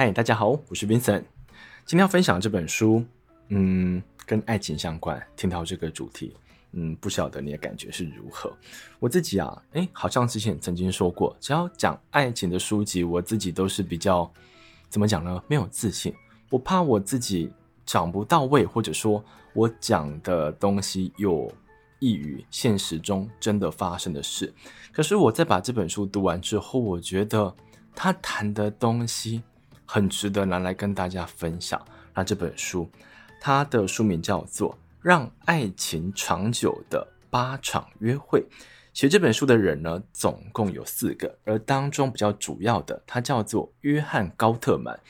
嗨，大家好，我是 Vincent。今天要分享这本书，嗯，跟爱情相关。听到这个主题，嗯，不晓得你的感觉是如何？我自己啊，诶，好像之前曾经说过，只要讲爱情的书籍，我自己都是比较怎么讲呢？没有自信，我怕我自己讲不到位，或者说我讲的东西有异于现实中真的发生的事。可是我在把这本书读完之后，我觉得他谈的东西。很值得拿来跟大家分享。那这本书，它的书名叫做《让爱情长久的八场约会》。写这本书的人呢，总共有四个，而当中比较主要的，他叫做约翰·高特曼。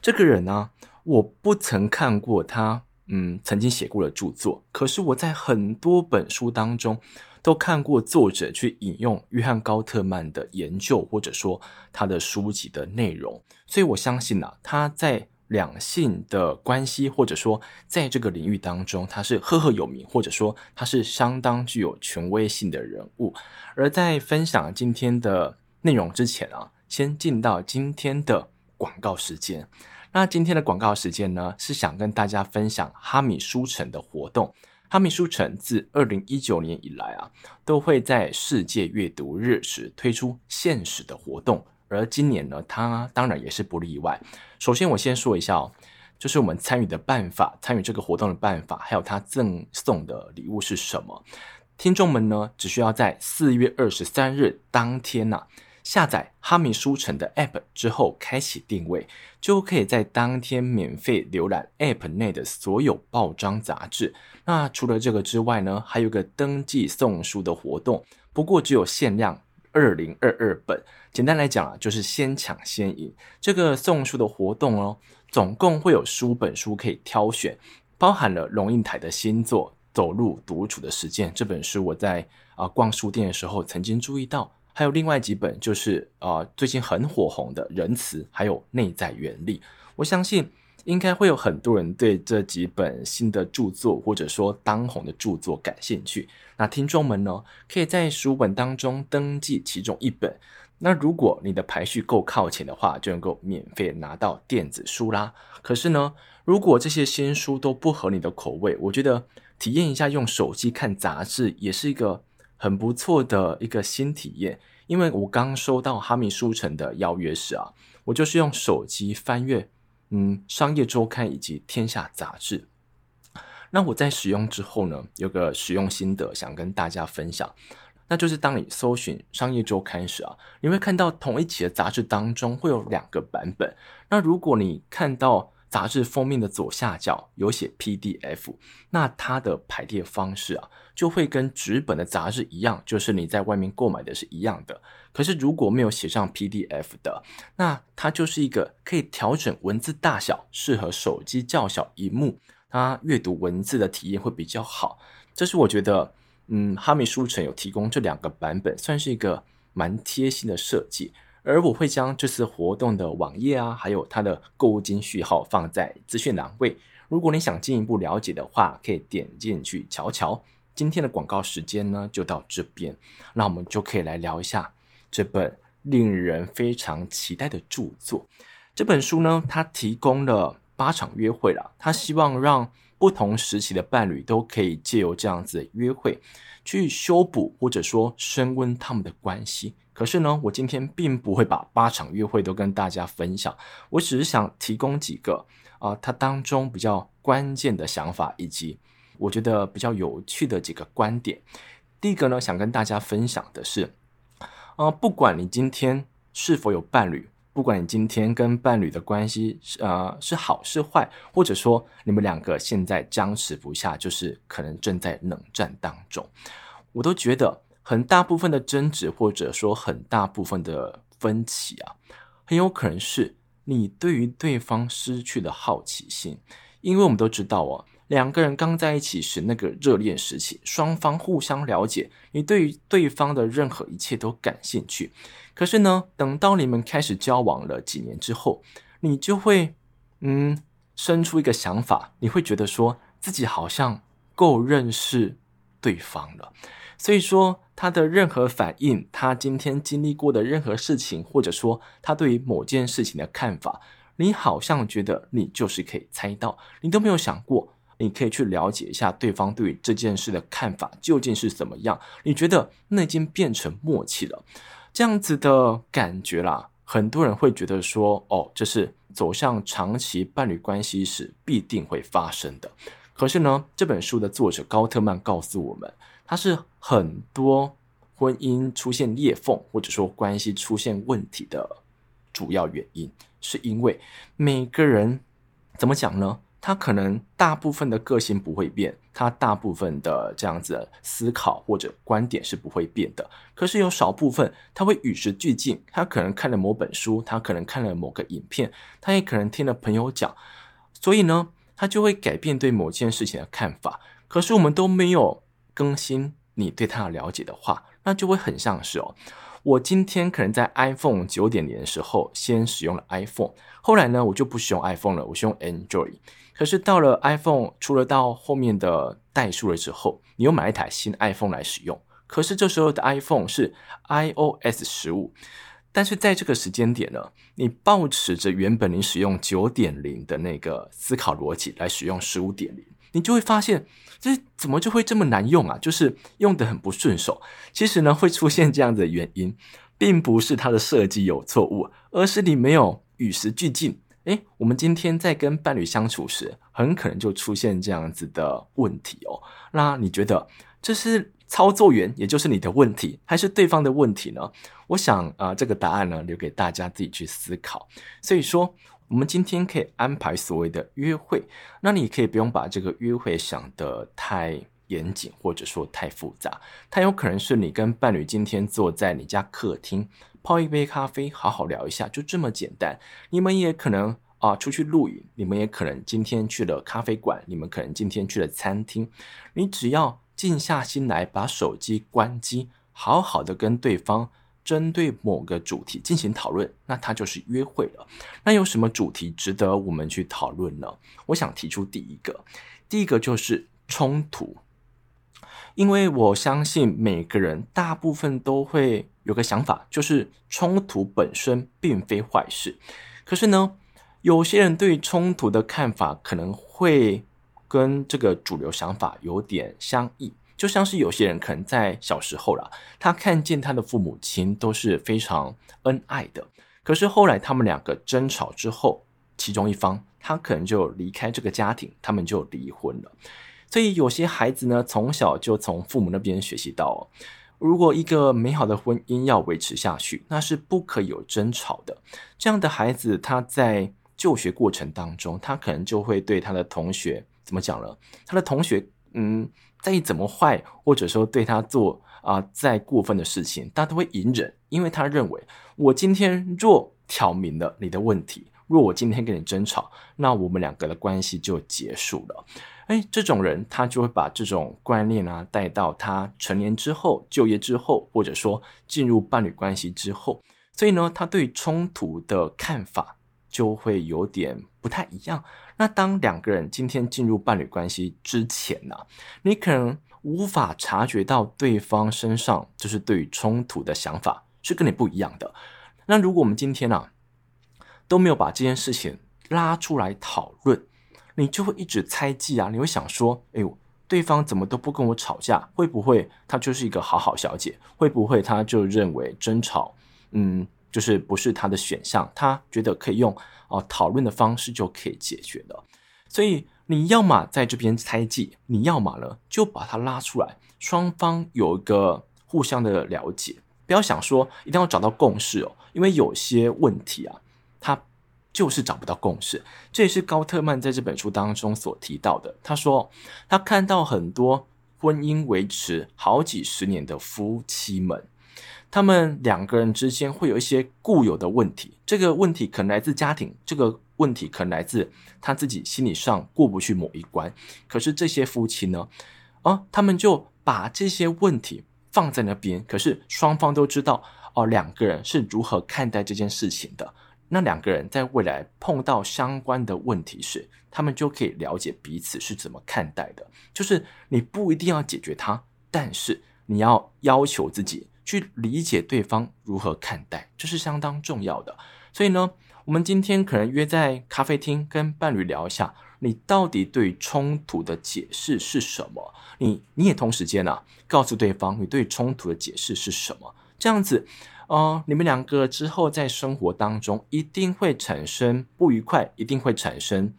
这个人呢，我不曾看过他，嗯，曾经写过的著作。可是我在很多本书当中。都看过作者去引用约翰高特曼的研究，或者说他的书籍的内容，所以我相信啊，他在两性的关系，或者说在这个领域当中，他是赫赫有名，或者说他是相当具有权威性的人物。而在分享今天的内容之前啊，先进到今天的广告时间。那今天的广告时间呢，是想跟大家分享哈米书城的活动。哈米书城自二零一九年以来啊，都会在世界阅读日时推出限时的活动，而今年呢，它当然也是不例外。首先，我先说一下哦，就是我们参与的办法，参与这个活动的办法，还有它赠送的礼物是什么？听众们呢，只需要在四月二十三日当天呐、啊。下载哈米书城的 App 之后，开启定位，就可以在当天免费浏览 App 内的所有报章杂志。那除了这个之外呢，还有个登记送书的活动，不过只有限量二零二二本。简单来讲啊，就是先抢先赢。这个送书的活动哦，总共会有十五本书可以挑选，包含了龙应台的新作《走入独处的时间》这本书，我在啊、逛书店的时候曾经注意到。还有另外几本，就是啊、最近很火红的《仁慈》，还有《内在原力》。我相信应该会有很多人对这几本新的著作，或者说当红的著作感兴趣。那听众们呢，可以在书本当中登记其中一本。那如果你的排序够靠前的话，就能够免费拿到电子书啦。可是呢，如果这些新书都不合你的口味，我觉得体验一下用手机看杂志也是一个。很不错的一个新体验，因为我刚收到哈米书城的邀约时啊，我就是用手机翻阅，嗯，商业周刊以及天下杂志。那我在使用之后呢，有个使用心得想跟大家分享，那就是当你搜寻商业周刊时啊，你会看到同一期的杂志当中会有两个版本。那如果你看到杂志封面的左下角有写 PDF，那它的排列方式啊，就会跟纸本的杂志一样，就是你在外面购买的是一样的。可是如果没有写上 PDF 的，那它就是一个可以调整文字大小，适合手机较小萤幕，它阅读文字的体验会比较好。这是我觉得，嗯，哈密书城有提供这两个版本，算是一个蛮贴心的设计。而我会将这次活动的网页啊，还有它的购物金序号放在资讯栏位。如果你想进一步了解的话，可以点进去瞧瞧。今天的广告时间呢，就到这边，那我们就可以来聊一下这本令人非常期待的著作。这本书呢，它提供了八场约会了，它希望让不同时期的伴侣都可以借由这样子的约会，去修补或者说升温他们的关系。可是呢，我今天并不会把八场约会都跟大家分享，我只是想提供几个啊、它当中比较关键的想法，以及我觉得比较有趣的几个观点。第一个呢，想跟大家分享的是，啊、呃，不管你今天是否有伴侣，不管你今天跟伴侣的关系是呃是好是坏，或者说你们两个现在僵持不下，就是可能正在冷战当中，我都觉得。很大部分的争执，或者说很大部分的分歧啊，很有可能是你对于对方失去了好奇心。因为我们都知道哦，两个人刚在一起时那个热恋时期，双方互相了解，你对于对方的任何一切都感兴趣。可是呢，等到你们开始交往了几年之后，你就会嗯生出一个想法，你会觉得说自己好像够认识对方了。所以说，他的任何反应，他今天经历过的任何事情，或者说他对于某件事情的看法，你好像觉得你就是可以猜到，你都没有想过，你可以去了解一下对方对于这件事的看法究竟是怎么样。你觉得那已经变成默契了，这样子的感觉啦，很多人会觉得说，哦，这是走向长期伴侣关系时必定会发生的。可是呢，这本书的作者高特曼告诉我们，他是很多婚姻出现裂缝或者说关系出现问题的主要原因，是因为每个人怎么讲呢？他可能大部分的个性不会变，他大部分的这样子的思考或者观点是不会变的。可是有少部分他会与时俱进，他可能看了某本书，他可能看了某个影片，他也可能听了朋友讲，所以呢，他就会改变对某件事情的看法。可是我们都没有更新你对它的了解的话，那就会很像是哦。我今天可能在 iPhone 九点零的时候先使用了 iPhone，后来呢，我就不使用 iPhone 了，我是用 Android。可是到了 iPhone 出了到后面的代数了之后，你又买一台新 iPhone 来使用。可是这时候的 iPhone 是 iOS 十五，但是在这个时间点呢，你抱持着原本你使用九点零的那个思考逻辑来使用十五点零。你就会发现，这怎么就会这么难用啊？就是用得很不顺手。其实呢，会出现这样的原因，并不是它的设计有错误，而是你没有与时俱进。诶，我们今天在跟伴侣相处时，很可能就出现这样子的问题哦。那你觉得这是操作员，也就是你的问题，还是对方的问题呢？我想啊，这个答案呢，留给大家自己去思考。所以说。我们今天可以安排所谓的约会，那你可以不用把这个约会想得太严谨，或者说太复杂。它有可能是你跟伴侣今天坐在你家客厅，泡一杯咖啡，好好聊一下，就这么简单。你们也可能啊出去露营，你们也可能今天去了咖啡馆，你们可能今天去了餐厅。你只要静下心来，把手机关机，好好的跟对方。针对某个主题进行讨论，那它就是约会了。那有什么主题值得我们去讨论呢？我想提出第一个，第一个就是冲突，因为我相信每个人大部分都会有个想法，就是冲突本身并非坏事。可是呢，有些人对冲突的看法可能会跟这个主流想法有点相异。就像是有些人可能在小时候啦，他看见他的父母亲都是非常恩爱的，可是后来他们两个争吵之后，其中一方他可能就离开这个家庭，他们就离婚了。所以有些孩子呢，从小就从父母那边学习到，如果一个美好的婚姻要维持下去，那是不可以有争吵的。这样的孩子他在就学过程当中，他可能就会对他的同学怎么讲了？他的同学，嗯。再怎么坏，或者说对他做啊、再过分的事情，他都会隐忍，因为他认为我今天若挑明了你的问题，若我今天跟你争吵，那我们两个的关系就结束了。哎，这种人他就会把这种观念啊带到他成年之后、就业之后，或者说进入伴侣关系之后，所以呢，他对冲突的看法就会有点不太一样。那当两个人今天进入伴侣关系之前呢、你可能无法察觉到对方身上就是对于冲突的想法是跟你不一样的。那如果我们今天啊都没有把这件事情拉出来讨论，你就会一直猜忌啊，你会想说，哎呦，对方怎么都不跟我吵架？会不会他就是一个好好小姐？会不会他就认为争吵，嗯，就是不是他的选项？他觉得可以用。哦，讨论的方式就可以解决了。所以你要么在这边猜忌，你要么呢就把它拉出来，双方有一个互相的了解。不要想说一定要找到共识哦，因为有些问题啊，他就是找不到共识。这也是高特曼在这本书当中所提到的。他说他看到很多婚姻维持好几十年的夫妻们。他们两个人之间会有一些固有的问题，这个问题可能来自家庭，这个问题可能来自他自己心理上过不去某一关。可是这些夫妻呢，哦，他们就把这些问题放在那边，可是双方都知道哦，两个人是如何看待这件事情的。那两个人在未来碰到相关的问题时，他们就可以了解彼此是怎么看待的。就是你不一定要解决它，但是你要要求自己。去理解对方如何看待，这是相当重要的。所以呢，我们今天可能约在咖啡厅跟伴侣聊一下，你到底对冲突的解释是什么？你你也同时间呢、啊，告诉对方你对冲突的解释是什么？这样子，呃，你们两个之后在生活当中一定会产生不愉快，一定会产生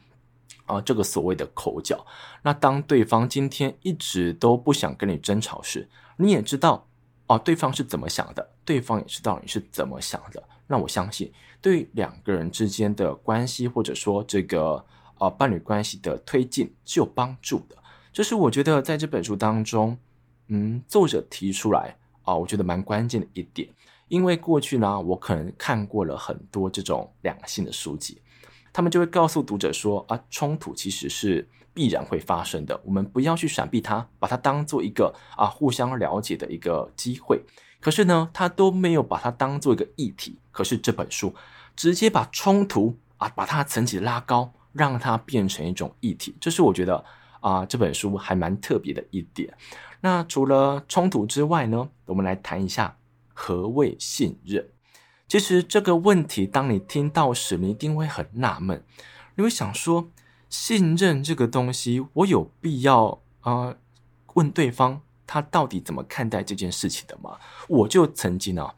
啊、这个所谓的口角。那当对方今天一直都不想跟你争吵时，你也知道哦、对方是怎么想的，对方也知道你是怎么想的。那我相信，对两个人之间的关系，或者说这个呃伴侣关系的推进是有帮助的。这是我觉得在这本书当中，嗯，作者提出来啊、我觉得蛮关键的一点。因为过去呢，我可能看过了很多这种两性的书籍，他们就会告诉读者说啊，冲突其实是必然会发生的，我们不要去闪避它，把它当做一个啊互相了解的一个机会。可是呢，他都没有把它当做一个议题。可是这本书直接把冲突啊，把它层级拉高，让它变成一种议题。这是我觉得啊，这本书还蛮特别的一点。那除了冲突之外呢，我们来谈一下何谓信任。其实这个问题，当你听到时，你一定会很纳闷，你会想说，信任这个东西，我有必要啊问对方？他到底怎么看待这件事情的吗？我就曾经啊，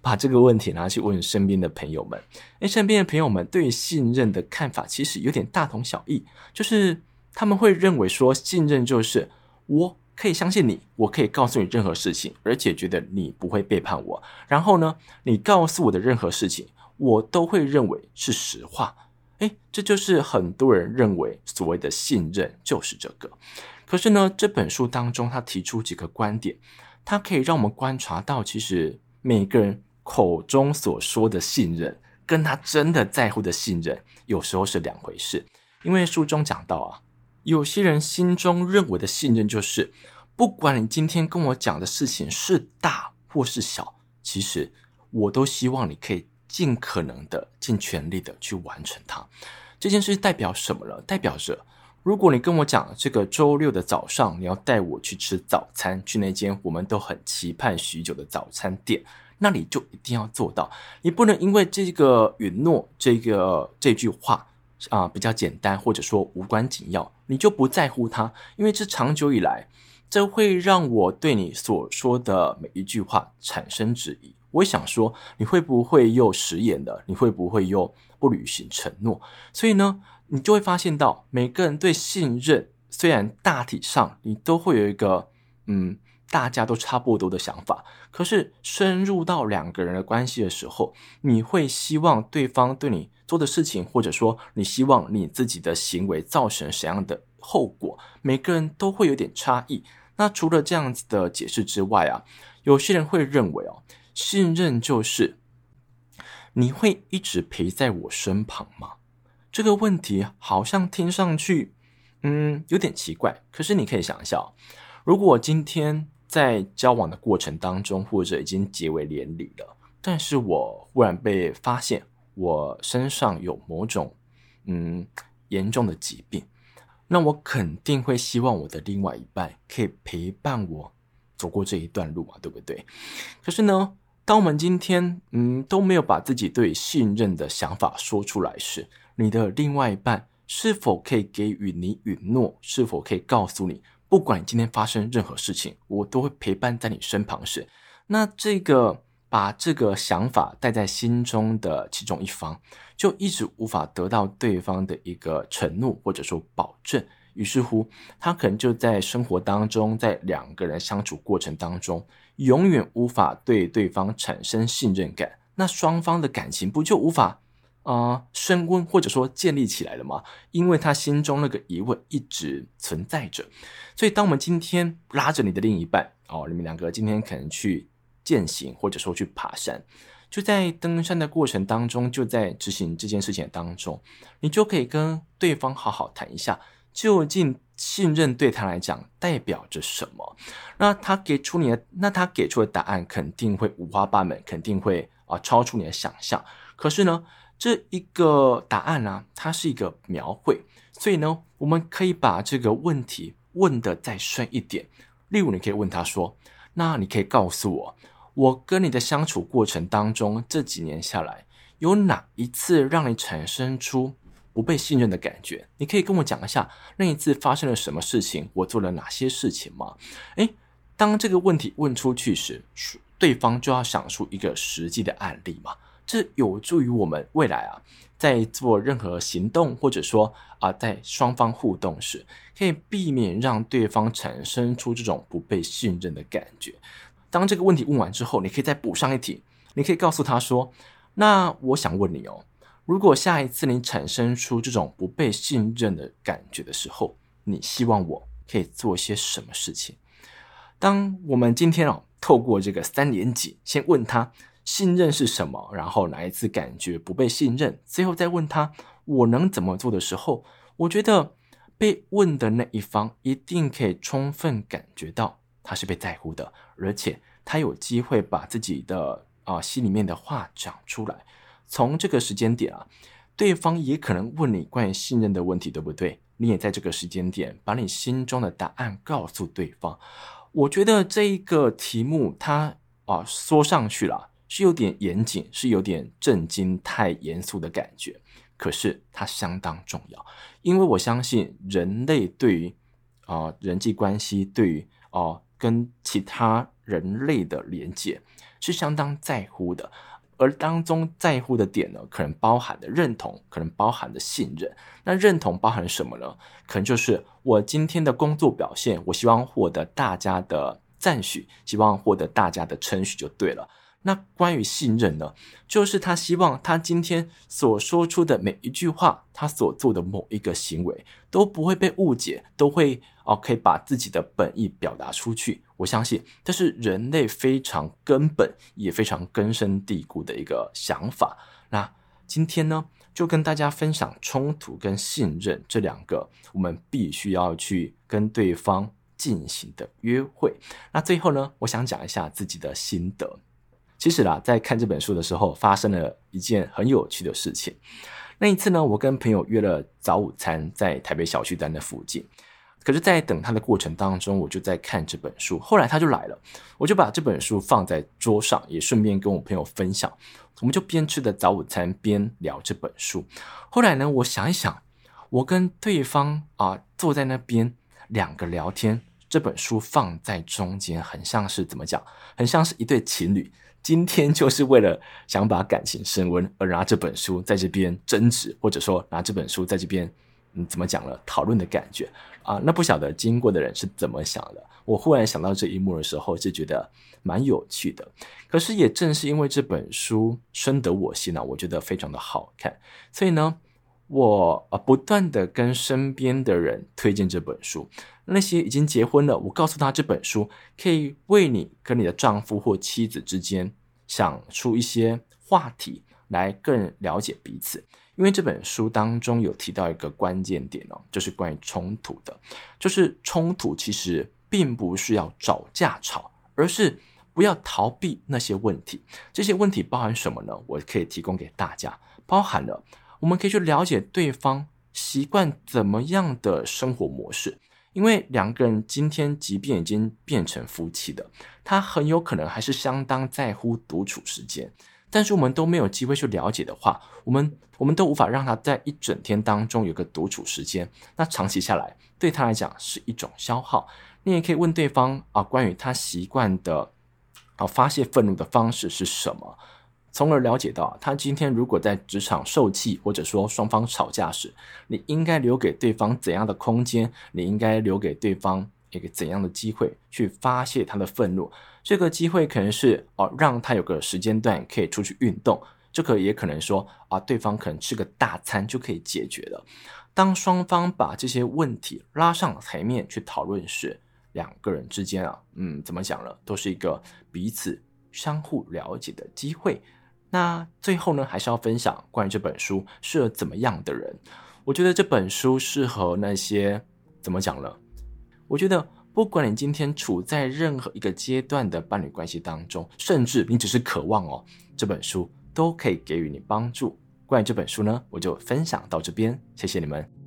把这个问题拿去问身边的朋友们，诶，身边的朋友们对信任的看法其实有点大同小异，就是他们会认为说，信任就是我可以相信你，我可以告诉你任何事情，而且觉得你不会背叛我。然后呢，你告诉我的任何事情，我都会认为是实话。诶，这就是很多人认为所谓的信任，就是这个。可是呢，这本书当中他提出几个观点，它可以让我们观察到，其实每个人口中所说的信任，跟他真的在乎的信任，有时候是两回事。因为书中讲到啊，有些人心中认为的信任，就是不管你今天跟我讲的事情是大或是小，其实我都希望你可以尽可能的、尽全力的去完成它。这件事代表什么了？代表着。如果你跟我讲这个周六的早上，你要带我去吃早餐，去那间我们都很期盼许久的早餐店，那你就一定要做到。你不能因为这个允诺，这个这句话啊、比较简单，或者说无关紧要，你就不在乎它，因为这长久以来，这会让我对你所说的每一句话产生质疑。我想说，你会不会又食言的？你会不会又不履行承诺？所以呢，你就会发现到，每个人对信任，虽然大体上你都会有一个，嗯，大家都差不多的想法，可是深入到两个人的关系的时候，你会希望对方对你做的事情，或者说你希望你自己的行为造成什么样的后果，每个人都会有点差异。那除了这样子的解释之外啊，有些人会认为哦，信任就是你会一直陪在我身旁吗？这个问题好像听上去，嗯，有点奇怪。可是你可以想一下，如果今天在交往的过程当中，或者已经结为连理了，但是我忽然被发现我身上有某种嗯严重的疾病，那我肯定会希望我的另外一半可以陪伴我走过这一段路嘛，对不对？可是呢，当我们今天嗯都没有把自己对信任的想法说出来时，你的另外一半是否可以给予你允诺？是否可以告诉你，不管你今天发生任何事情，我都会陪伴在你身旁时，那这个把这个想法带在心中的其中一方，就一直无法得到对方的一个承诺或者说保证。于是乎，他可能就在生活当中，在两个人相处过程当中，永远无法对对方产生信任感。那双方的感情不就无法？啊、呃，升温或者说建立起来了吗？因为他心中那个疑问一直存在着，所以当我们今天拉着你的另一半哦，你们两个今天可能去践行或者说去爬山，就在登山的过程当中，就在执行这件事情当中，你就可以跟对方好好谈一下，究竟信任对他来讲代表着什么？那他给出你的，那他给出的答案肯定会五花八门，肯定会啊超出你的想象。可是呢，这一个答案呢、它是一个描绘，所以呢，我们可以把这个问题问得再深一点。例如，你可以问他说：“那你可以告诉我，我跟你的相处过程当中，这几年下来，有哪一次让你产生出不被信任的感觉？你可以跟我讲一下那一次发生了什么事情，我做了哪些事情吗？诶，当这个问题问出去时，对方就要想出一个实际的案例嘛。这有助于我们未来啊，在做任何行动，或者说啊，在双方互动时，可以避免让对方产生出这种不被信任的感觉。当这个问题问完之后，你可以再补上一题，你可以告诉他说：“那我想问你哦，如果下一次你产生出这种不被信任的感觉的时候，你希望我可以做些什么事情？”当我们今天哦，透过这个三连击，先问他。信任是什么？然后哪一次感觉不被信任？最后再问他我能怎么做的时候，我觉得被问的那一方一定可以充分感觉到他是被在乎的，而且他有机会把自己的啊、心里面的话讲出来。从这个时间点啊，对方也可能问你关于信任的问题，对不对？你也在这个时间点把你心中的答案告诉对方。我觉得这一个题目它啊说上去了。是有点严谨，是有点震惊、太严肃的感觉。可是它相当重要，因为我相信人类对于啊、人际关系，对于哦、跟其他人类的连接是相当在乎的。而当中在乎的点呢，可能包含的认同，可能包含的信任。那认同包含什么呢？可能就是我今天的工作表现，我希望获得大家的赞许，希望获得大家的称许，就对了。那关于信任呢，就是他希望他今天所说出的每一句话，他所做的某一个行为都不会被误解，都会哦可以把自己的本意表达出去。我相信这是人类非常根本也非常根深蒂固的一个想法。那今天呢，就跟大家分享冲突跟信任这两个我们必须要去跟对方进行的约会。那最后呢，我想讲一下自己的心得。其实啦，在看这本书的时候，发生了一件很有趣的事情。那一次呢，我跟朋友约了早午餐，在台北小巨蛋的附近。可是，在等他的过程当中，我就在看这本书。后来他就来了，我就把这本书放在桌上，也顺便跟我朋友分享。我们就边吃的早午餐边聊这本书。后来呢，我想一想，我跟对方啊坐在那边两个聊天，这本书放在中间，很像是怎么讲？很像是一对情侣。今天就是为了想把感情升温而拿这本书在这边争执，或者说拿这本书在这边，嗯，怎么讲了？讨论的感觉啊，那不晓得经过的人是怎么想的。我忽然想到这一幕的时候，就觉得蛮有趣的。可是也正是因为这本书深得我心啊，我觉得非常的好看，所以呢，我呃不断的跟身边的人推荐这本书。那些已经结婚了，我告诉他这本书可以为你跟你的丈夫或妻子之间想出一些话题来更了解彼此。因为这本书当中有提到一个关键点哦，就是关于冲突的，就是冲突其实并不是要找架吵，而是不要逃避那些问题。这些问题包含什么呢？我可以提供给大家，包含了我们可以去了解对方习惯怎么样的生活模式。因为两个人今天即便已经变成夫妻的，他很有可能还是相当在乎独处时间。但是我们都没有机会去了解的话，我们我们都无法让他在一整天当中有个独处时间。那长期下来，对他来讲是一种消耗。你也可以问对方啊，关于他习惯的啊发泄愤怒的方式是什么？从而了解到，他今天如果在职场受气，或者说双方吵架时，你应该留给对方怎样的空间？你应该留给对方一个怎样的机会去发泄他的愤怒？这个机会可能是哦，让他有个时间段可以出去运动，这个也可能说啊，对方可能吃个大餐就可以解决了。当双方把这些问题拉上台面去讨论时，两个人之间啊，嗯，怎么讲呢？都是一个彼此相互了解的机会。那最后呢，还是要分享关于这本书适合怎么样的人。我觉得这本书适合那些怎么讲呢？我觉得不管你今天处在任何一个阶段的伴侣关系当中，甚至你只是渴望哦，这本书都可以给予你帮助。关于这本书呢，我就分享到这边，谢谢你们。